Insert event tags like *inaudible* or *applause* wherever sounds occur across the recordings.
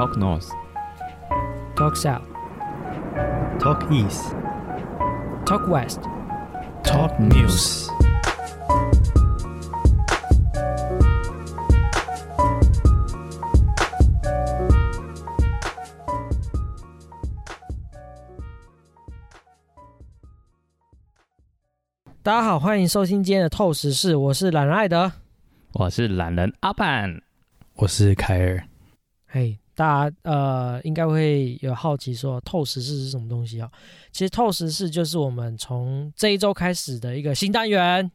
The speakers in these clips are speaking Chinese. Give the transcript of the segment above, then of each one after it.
Talk North, Talk South, Talk East, Talk West。Talk News。大家好，欢迎收听今天的透视室，我是懒人艾德。我是懒人阿板。我是凯尔。嘿，大家呃应该会有好奇说透时事是什么东西啊？其实透时事就是我们从这一周开始的一个新单元。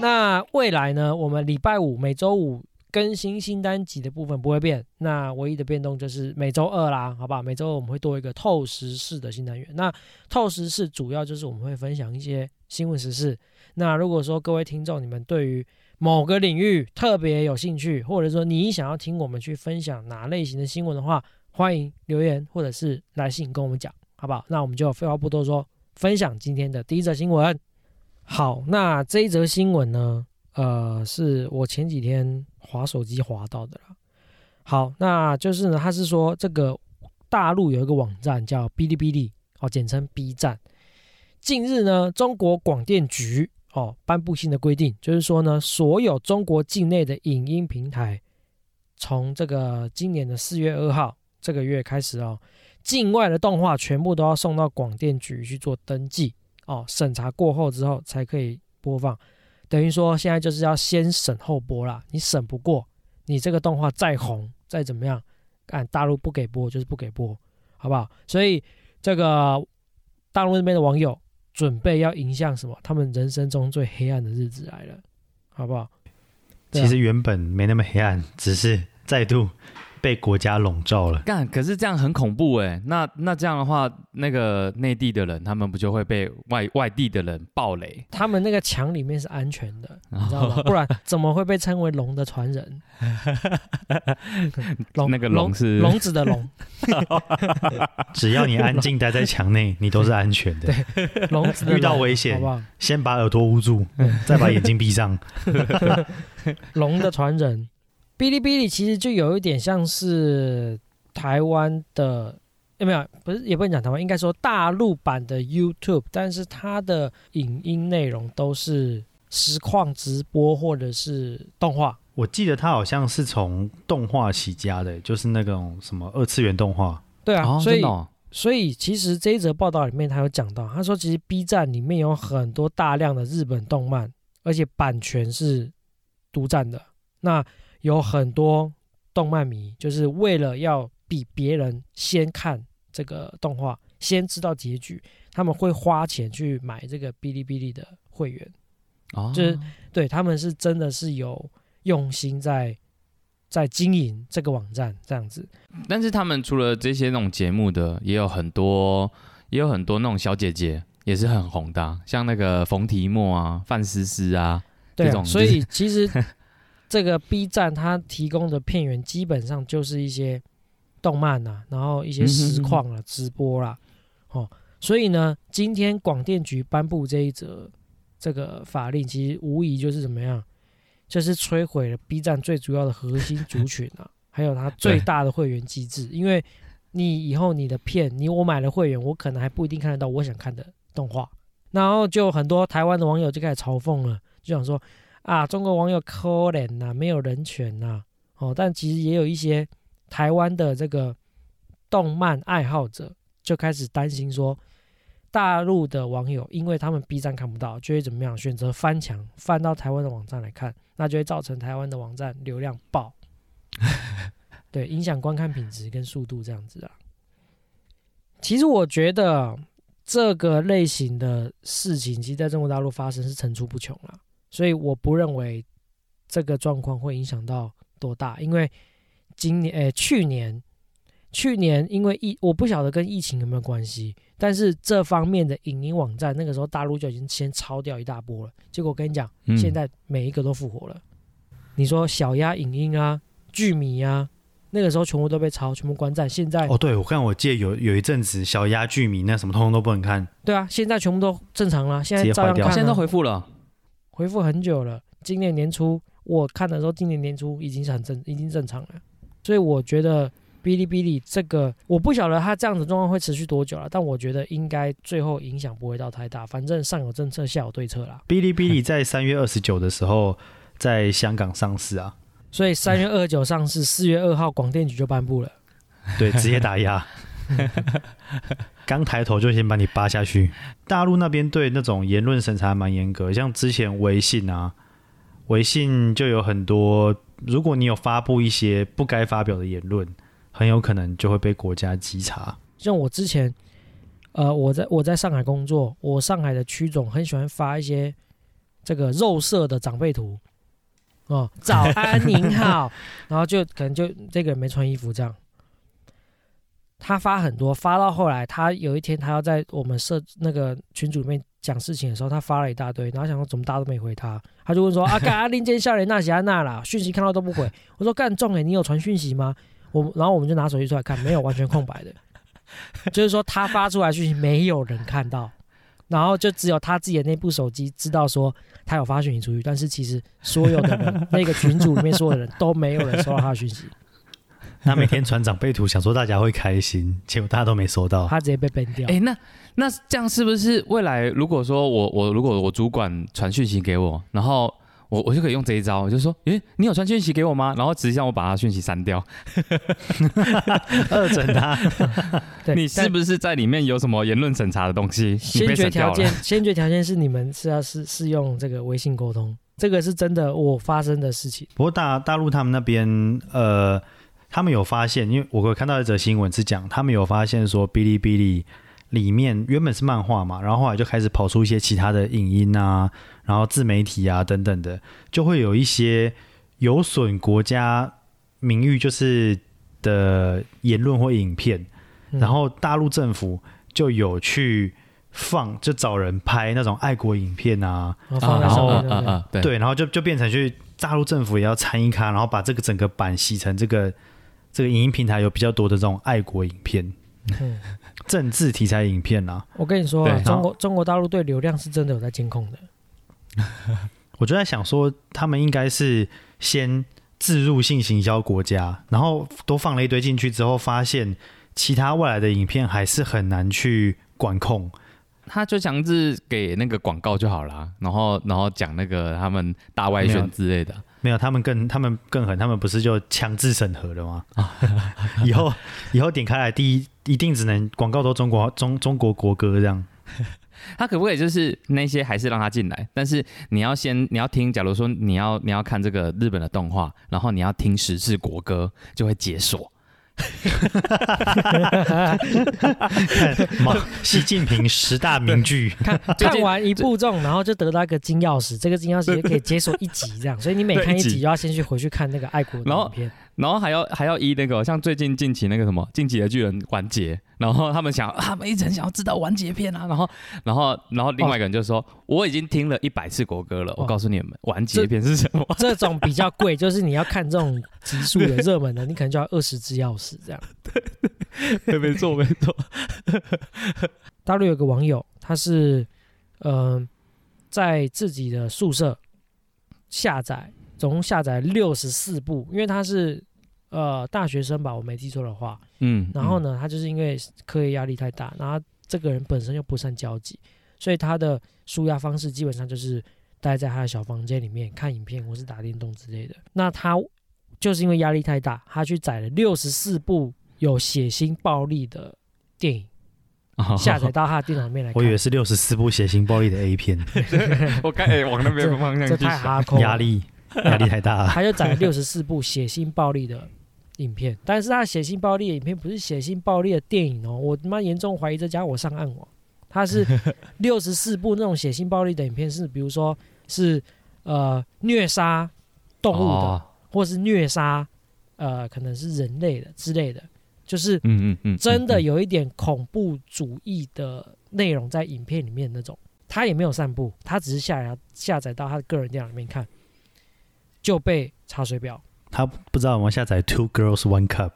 那未来呢，我们礼拜五每周五更新新单集的部分不会变，那唯一的变动就是每周二啦，好吧？每周二我们会多一个透时事的新单元。那透时事主要就是我们会分享一些新闻时事。那如果说各位听众你们对于某个领域特别有兴趣，或者说你想要听我们去分享哪类型的新闻的话，欢迎留言或者是来信跟我们讲，好不好？那我们就废话不多说，分享今天的第一则新闻。好，那这一则新闻呢，呃，是我前几天滑手机滑到的啦。好，那就是呢，他是说这个大陆有一个网站叫哔哩哔哩，哦，简称 B 站。近日呢，中国广电局哦颁布新的规定，就是说呢，所有中国境内的影音平台，从这个今年的四月二号这个月开始哦，境外的动画全部都要送到广电局去做登记哦，审查过后之后才可以播放。等于说现在就是要先审后播啦，你审不过，你这个动画再红再怎么样，按大陆不给播就是不给播，好不好？所以这个大陆那边的网友准备要迎向什么？他们人生中最黑暗的日子来了，好不好？其实原本没那么黑暗，只是再度被国家笼罩了。干，可是这样很恐怖哎。那那这样的话，那个内地的人，他们不就会被外外地的人暴雷？他们那个墙里面是安全的，你知道吗？不然怎么会被称为龙的传人？*laughs* 龙那个龙是笼子的龙，*laughs* 只要你安静待在墙内，你都是安全的。笼子遇到危险好不好？先把耳朵捂住，再把眼睛闭上。*laughs* 龙的传人，哔哩哔哩其实就有一点像是台湾的，有没有？不是，也不能讲台湾，应该说大陆版的 YouTube，但是它的影音内容都是实况直播或者是动画。我记得它好像是从动画起家的，就是那种什么二次元动画。对啊，哦，所以哦所以其实这一则报道里面他有讲到，他说其实 B 站里面有很多大量的日本动漫，而且版权是独占的。那有很多动漫迷就是为了要比别人先看这个动画，先知道结局，他们会花钱去买这个哔哩哔哩的会员。哦，就是对他们是真的是有用心在在经营这个网站这样子。但是他们除了这些那种节目的，也有很多，也有很多那种小姐姐也是很红的啊、像那个冯提莫啊、范思思啊，这种就是所以其实这个 B 站它提供的片源基本上就是一些动漫啊、然后一些实况啊、直播啦，哦，所以呢，今天广电局颁布这一则这个法令，其实无疑就是怎么样，就是摧毁了 B 站最主要的核心族群啊，*laughs* 还有它最大的会员机制，因为你以后你的片，你我买了会员，我可能还不一定看得到我想看的动画，然后就很多台湾的网友就开始嘲讽了，就想说啊，中国网友可怜呐、没有人权呐、哦，但其实也有一些台湾的这个动漫爱好者就开始担心说，大陆的网友因为他们 B 站看不到，就会怎么样选择翻墙翻到台湾的网站来看，那就会造成台湾的网站流量爆，*laughs* 对，影响观看品质跟速度这样子啊。其实我觉得这个类型的事情，其实在中国大陆发生是层出不穷啦，所以我不认为这个状况会影响到多大，因为今年诶、去年去年因为疫，我不晓得跟疫情有没有关系，但是这方面的影音网站那个时候大陆就已经先抄掉一大波了，结果我跟你讲，嗯现在每一个都复活了。你说小鸭影音啊、剧迷啊，那个时候全部都被抄，全部关站。现在、哦，对，我看我记得有有一阵子小鸭剧迷那什么通通都不能看，对啊，现在全部都正常了，现在照样看、啊。现在都回复了，回复很久了。今年年初我看的时候，今年年初已经是很正，已经正常了。所以我觉得哔哩哔哩这个，我不晓得它这样子状况会持续多久了，但我觉得应该最后影响不会到太大，反正上有政策，下有对策啦。哔哩哔哩在三月二十九的时候在香港上市啊，所以三月二十九上市，四月二号广电局就颁布了。对，直接打压。*laughs* 刚抬头就先把你扒下去。大陆那边对那种言论审查蛮严格，像之前微信啊，微信就有很多，如果你有发布一些不该发表的言论，很有可能就会被国家稽查。像我之前，呃，我在我在上海工作，我上海的区总很喜欢发一些这个肉色的长辈图，哦，早安 *laughs* 您好，然后就可能就这个人没穿衣服这样。他发很多，发到后来，他有一天他要在我们社那个群组里面讲事情的时候，他发了一大堆，然后想说怎么大家都没回他，他就问说 *laughs* 啊干阿林间笑脸那些那啦，讯息看到都不回。我说干重哎，你有传讯息吗？我然后我们就拿手机出来看，没有，完全空白的，*laughs* 就是说他发出来讯息没有人看到，然后就只有他自己的那部手机知道说他有发讯息出去，但是其实所有的人 *laughs* 那个群组里面所有的人都没有人收到他的讯息。*laughs* 他每天传长辈图，想说大家会开心，*laughs* 结果大家都没收到。他直接被 ban 掉。哎，那那这样是不是未来如果说我我如果我主管传讯息给我，然后我我就可以用这一招，我就说，诶，你有传讯息给我吗？然后直接让我把他讯息删掉，*laughs* 二整他。你是不是在里面有什么言论审查的东西？先决条件，先决条件是你们是要是是用这个微信沟通，这个是真的我发生的事情。不过大大陆他们那边呃。他们有发现，因为我会看到一则新闻是讲，他们有发现说，哔哩哔哩里面原本是漫画嘛，然后后来就开始跑出一些其他的影音啊，然后自媒体啊等等的，就会有一些有损国家名誉就是的言论或影片，然后大陆政府就有去放，就找人拍那种爱国影片啊，然后对，然后就就变成去大陆政府也要参与卡，然后把这个整个版洗成这个。这个影音平台有比较多的这种爱国影片，政治题材影片啊。我跟你说，中国中国大陆对流量是真的有在监控的。*laughs* 我就在想说，他们应该是先自入性行销国家，然后都放了一堆进去之后，发现其他外来的影片还是很难去管控。他就强制给那个广告就好了，然后然后讲那个他们大外宣之类的。没有，他们更他们更狠，他们不是就强制审核了吗？*laughs* 以后以后点开来，第一一定只能广告都中国中中国国歌这样。*laughs* 他可不可以就是那些还是让他进来？但是你要先你要听，假如说你要你要看这个日本的动画，然后你要听十次国歌，就会解锁。*laughs* 看 *laughs* 习近平十大名句，看看完一部中，然后就得到一个金钥匙，这个金钥匙也可以解锁一集这样，所以你每看一集就要先去回去看那个爱国影片。然后还要还要依那个像最近近期那个什么《进击的巨人》完结，然后他们想他们一直很想要知道完结篇啊，然后然后然后另外一个人就说我已经听了一百次国歌了，我告诉你们完结篇是什么。这种比较贵，就是你要看这种极速的热门的，你可能就要二十支钥匙这样。*laughs* 对，没错没错。*laughs* 大陆有个网友，他是嗯在自己的宿舍下载。总共下载六十四部，因为他是呃大学生吧，我没记错的话，嗯，然后呢，他就是因为课业压力太大，然后这个人本身又不善交际，所以他的舒压方式基本上就是待在他的小房间里面看影片或是打电动之类的。那他就是因为压力太大，他去载了六十四部有血腥暴力的电影，下载到他的电脑里面来。我以为是六十四部血腥暴力的 A 片，*laughs* 我刚往那边方向这太哈扣压力。压力太大了，他就载了六十四部血腥暴力的影片，但是他血腥暴力的影片不是血腥暴力的电影哦，我他妈严重怀疑这家伙上岸网，他是 *laughs* 六十四部那种血腥暴力的影片，是比如说是呃虐杀动物的，或是虐杀呃可能是人类的之类的，就是嗯嗯嗯，真的有一点恐怖主义的内容在影片里面那种，他也没有散布，他只是下来下载到他的个人电脑里面看。就被查水表，他不知道我们下载 Two Girls One Cup，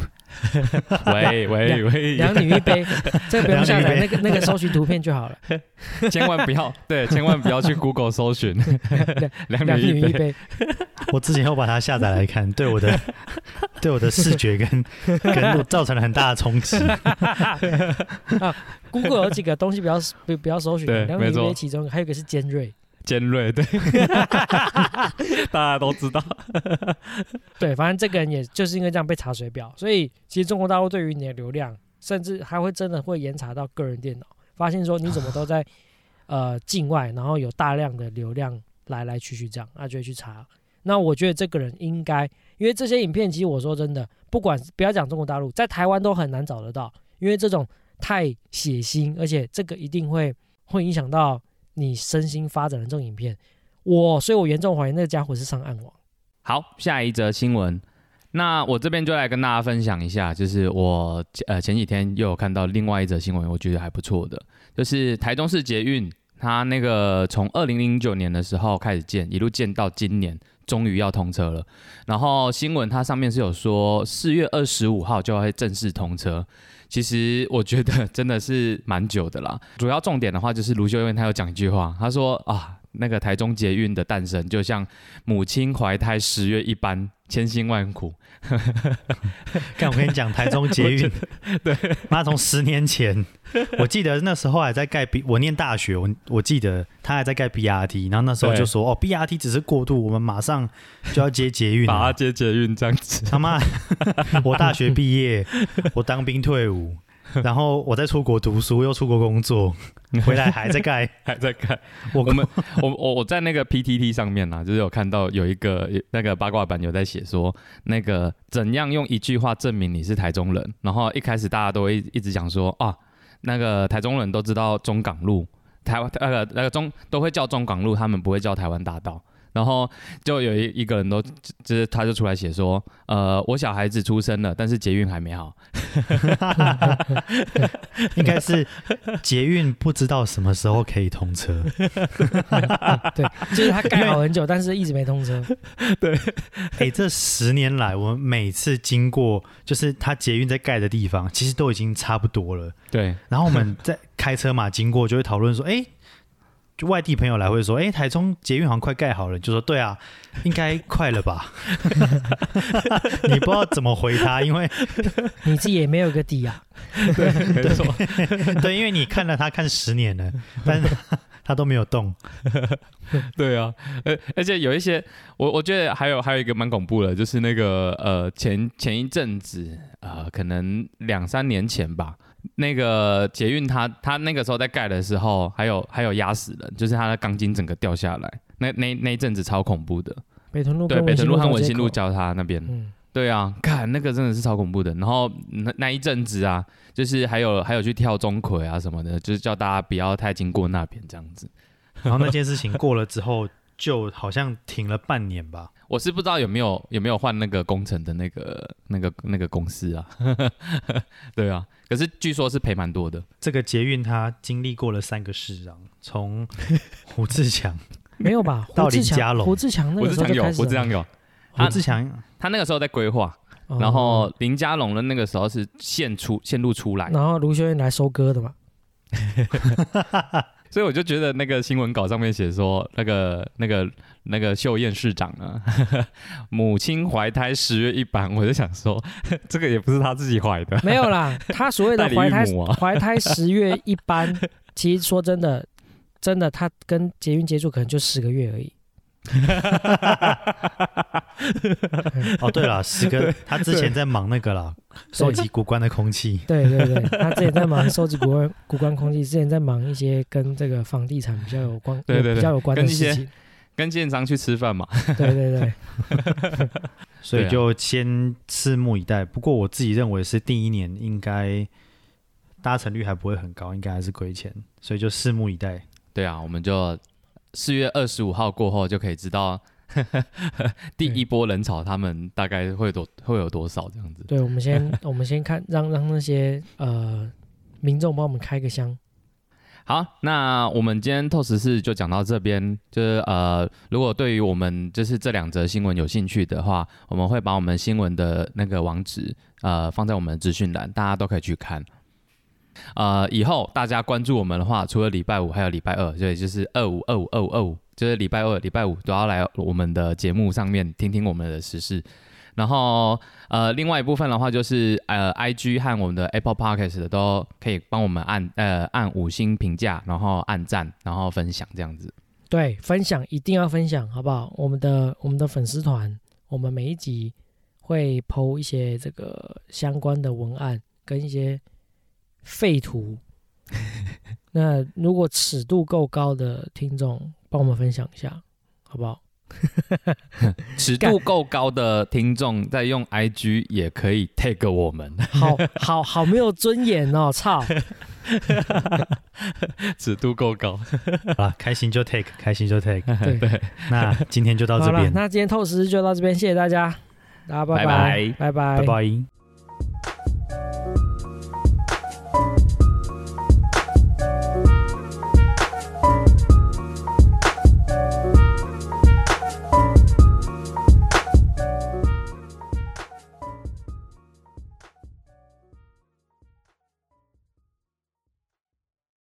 *laughs* 喂喂喂，两女一杯，*laughs* 这个不用下载，那个那个搜寻图片就好了。*laughs* 千万不要对，千万不要去 Google 搜寻。两两女一杯。我之前又把它下载来看，对我的对我的视觉跟跟造成了很大的冲击。Google 有几个东西比较比比较搜寻，两女一杯其中还有一个是尖锐，尖锐，对，*laughs* 大家都知道。*laughs* 对，反正这个人也就是因为这样被查水表，所以其实中国大陆对于你的流量，甚至还会真的会严查到个人电脑，发现说你怎么都在呃境外，然后有大量的流量来来去去这样，那就会去查。那我觉得这个人应该，因为这些影片其实我说真的，不管不要讲中国大陆，在台湾都很难找得到，因为这种太血腥，而且这个一定会会影响到你身心发展的这种影片。我所以，我严重怀疑那个家伙是上暗网。好，下一则新闻。那我这边就来跟大家分享一下，就是我呃前几天又有看到另外一则新闻，我觉得还不错的，就是台中市捷运，它那个从二零零九年的时候开始建，一路建到今年，终于要通车了。然后新闻它上面是有说四月二十五号就会正式通车。其实我觉得真的是蛮久的啦。主要重点的话就是卢秀燕她有讲一句话，她说啊，那个台中捷运的诞生就像母亲怀胎十月一般，千辛万苦。*laughs* 看，我跟你讲，台中捷运，*laughs* 对，妈从十年前，我记得那时候还在盖 B，我念大学，我我记得他还在盖 BRT，然后那时候就说哦，BRT 只是过渡，我们马上就要接捷运把它了。接捷运这样子，他妈，*laughs* 我大学毕业，我当兵退伍，*laughs* 然后我在出国读书，又出国工作，*laughs* 回来还在盖。还在盖。我我们我我我在那个 PTT 上面啊，就是有看到有一个那个八卦版有在写说，那个怎样用一句话证明你是台中人。然后一开始大家都会一直讲说啊，那个台中人都知道中港路，台湾那个那个中都会叫中港路，他们不会叫台湾大道。然后就有一一个人都就是他就出来写说，呃，我小孩子出生了，但是捷运还没好。*laughs* 应该是捷运不知道什么时候可以通车。*laughs* 对，就是他盖好很久，但是一直没通车。*laughs* 对哎、这十年来，我们每次经过就是他捷运在盖的地方，其实都已经差不多了。对，然后我们在开车嘛，经过就会讨论说，哎、就外地朋友来会说，哎、台中捷运好像快盖好了，就说对啊，应该快了吧？*laughs* *laughs* 你不知道怎么回他，因为 *laughs* 你自己也没有个底啊。对没错。对，因为你看了他看十年了，但是他都没有动。对啊，而而且有一些，我我觉得还有还有一个蛮恐怖的，就是那个呃前前一阵子呃可能两三年前吧，那个捷运它它那个时候在盖的时候，还有还有压死人，就是它的钢筋整个掉下来，那那那一阵子超恐怖的。北屯路对，北屯路和文心路交，交叉那边，嗯，对啊，看那个真的是超恐怖的。然后那那一阵子啊，就是还有还有去跳钟馗啊什么的，就是叫大家不要太经过那边这样子。然后那件事情过了之后，就好像停了半年吧。我是不知道有没有有没有换那个工程的那个那个那个公司啊，*laughs* 对啊，可是据说是赔蛮多的，这个捷运它经历过了三个市长，从胡志强，*laughs* 没有吧？*laughs* 到林佳龙。胡志强那胡志强有，个时候有胡志强有，胡志强？他那个时候在规划，哦。然后林佳龙的那个时候是线出线路出来，然后卢修燕来收割的嘛。所以我就觉得那个新闻稿上面写说，那个那个那个秀燕市长啊，*laughs* 母亲怀胎十月一般，我就想说，*laughs* 这个也不是他自己怀的，没有啦，他所谓的 *laughs* 怀胎怀胎十月一般，其实说真的，真的他跟捷运接触可能就十个月而已。*laughs* 哦，对了，十哥他之前在忙那个啦，收集古关的空气。对对对，他之前在忙收集古关古关空气，之前在忙一些跟这个房地产比较有关、对对对比较有关的事情。跟建商去吃饭嘛，对对对，*laughs* 所以就先拭目以待。不过我自己认为是第一年应该搭乘率还不会很高，应该还是亏钱，所以就拭目以待。对啊，我们就四月二十五号过后就可以知道第一波人潮他们大概会多会有多少这样子。对，我们先 *laughs* 我们先看，让让那些呃民众帮我们开个箱。好，那我们今天透十四就讲到这边。就是呃，如果对于我们就是这两则新闻有兴趣的话，我们会把我们新闻的那个网址呃放在我们的资讯栏，大家都可以去看。呃，以后大家关注我们的话，除了礼拜五，还有礼拜二，所以就是二五二五二五二五，就是礼拜二、礼拜五都要来我们的节目上面听听我们的时事。然后，呃，另外一部分的话，就是呃，I G 和我们的 Apple Podcast 都可以帮我们按呃按五星评价，然后按赞，然后分享这样子。对，分享一定要分享，好不好？我们的我们的粉丝团，我们每一集会 PO 一些这个相关的文案跟一些废图。*laughs* 那如果尺度够高的听众，帮我们分享一下，好不好？*laughs* 尺度够高的听众在用 IG 也可以 tag 我们，好好好没有尊严哦！操，*laughs* 尺度够高，好了，开心就 take，开心就 take。对对，那今天就到这边，那今天透视就到这边，谢谢大家，大家拜拜拜拜拜拜拜。